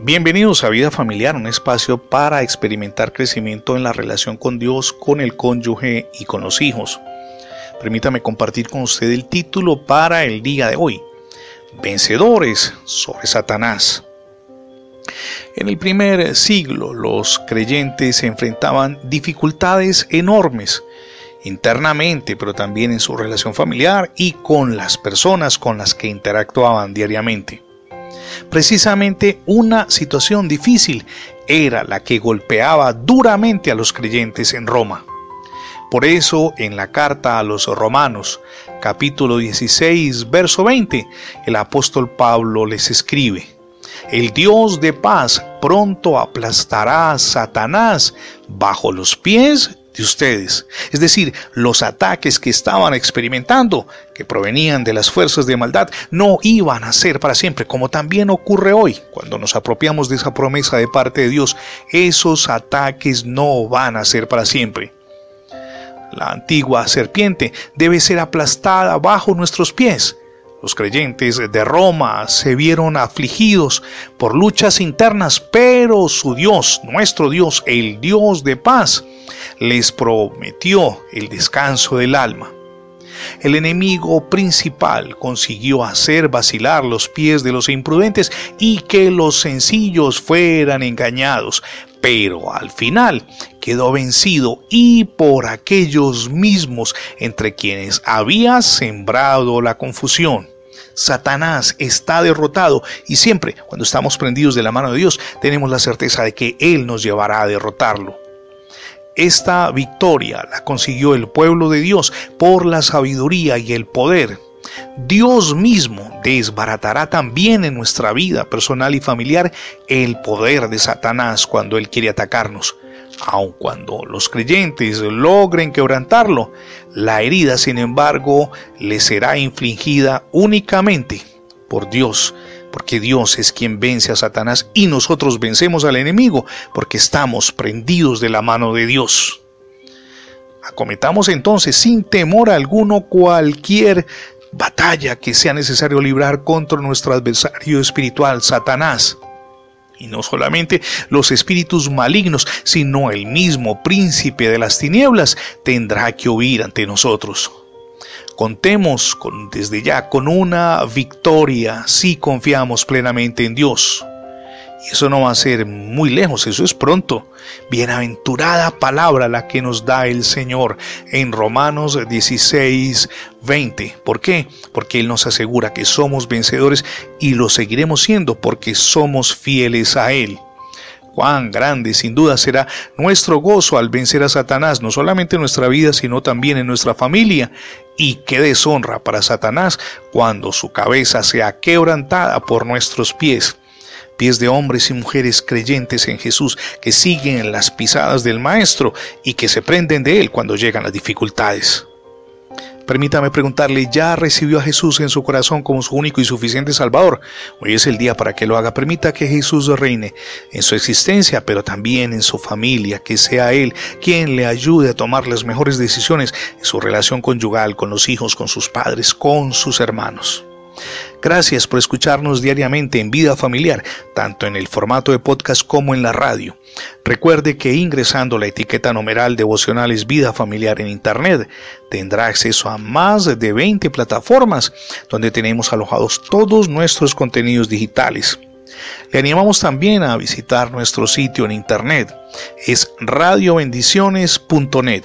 Bienvenidos a Vida Familiar, un espacio para experimentar crecimiento en la relación con Dios, con el cónyuge y con los hijos. Permítame compartir con usted el título para el día de hoy. Vencedores sobre Satanás. En el primer siglo los creyentes se enfrentaban dificultades enormes internamente, pero también en su relación familiar y con las personas con las que interactuaban diariamente. Precisamente una situación difícil era la que golpeaba duramente a los creyentes en Roma. Por eso en la carta a los romanos, capítulo 16, verso 20, el apóstol Pablo les escribe, El Dios de paz pronto aplastará a Satanás bajo los pies de ustedes. Es decir, los ataques que estaban experimentando, que provenían de las fuerzas de maldad, no iban a ser para siempre, como también ocurre hoy, cuando nos apropiamos de esa promesa de parte de Dios. Esos ataques no van a ser para siempre. La antigua serpiente debe ser aplastada bajo nuestros pies los creyentes de Roma se vieron afligidos por luchas internas, pero su Dios, nuestro Dios, el Dios de paz, les prometió el descanso del alma. El enemigo principal consiguió hacer vacilar los pies de los imprudentes y que los sencillos fueran engañados, pero al final quedó vencido y por aquellos mismos entre quienes había sembrado la confusión. Satanás está derrotado y siempre cuando estamos prendidos de la mano de Dios tenemos la certeza de que Él nos llevará a derrotarlo. Esta victoria la consiguió el pueblo de Dios por la sabiduría y el poder. Dios mismo desbaratará también en nuestra vida personal y familiar el poder de Satanás cuando Él quiere atacarnos aun cuando los creyentes logren quebrantarlo, la herida, sin embargo, le será infligida únicamente por Dios, porque Dios es quien vence a Satanás y nosotros vencemos al enemigo, porque estamos prendidos de la mano de Dios. Acometamos entonces sin temor alguno cualquier batalla que sea necesario librar contra nuestro adversario espiritual, Satanás. Y no solamente los espíritus malignos, sino el mismo príncipe de las tinieblas tendrá que huir ante nosotros. Contemos con, desde ya con una victoria si confiamos plenamente en Dios. Eso no va a ser muy lejos, eso es pronto. Bienaventurada palabra la que nos da el Señor en Romanos 16, 20. ¿Por qué? Porque Él nos asegura que somos vencedores y lo seguiremos siendo porque somos fieles a Él. Cuán grande sin duda será nuestro gozo al vencer a Satanás, no solamente en nuestra vida, sino también en nuestra familia. Y qué deshonra para Satanás cuando su cabeza sea quebrantada por nuestros pies pies de hombres y mujeres creyentes en Jesús que siguen las pisadas del Maestro y que se prenden de Él cuando llegan las dificultades. Permítame preguntarle, ¿ya recibió a Jesús en su corazón como su único y suficiente Salvador? Hoy es el día para que lo haga. Permita que Jesús reine en su existencia, pero también en su familia, que sea Él quien le ayude a tomar las mejores decisiones en su relación conyugal, con los hijos, con sus padres, con sus hermanos. Gracias por escucharnos diariamente en Vida Familiar, tanto en el formato de podcast como en la radio. Recuerde que ingresando la etiqueta numeral devocionales Vida Familiar en Internet tendrá acceso a más de 20 plataformas donde tenemos alojados todos nuestros contenidos digitales. Le animamos también a visitar nuestro sitio en Internet. Es radiobendiciones.net.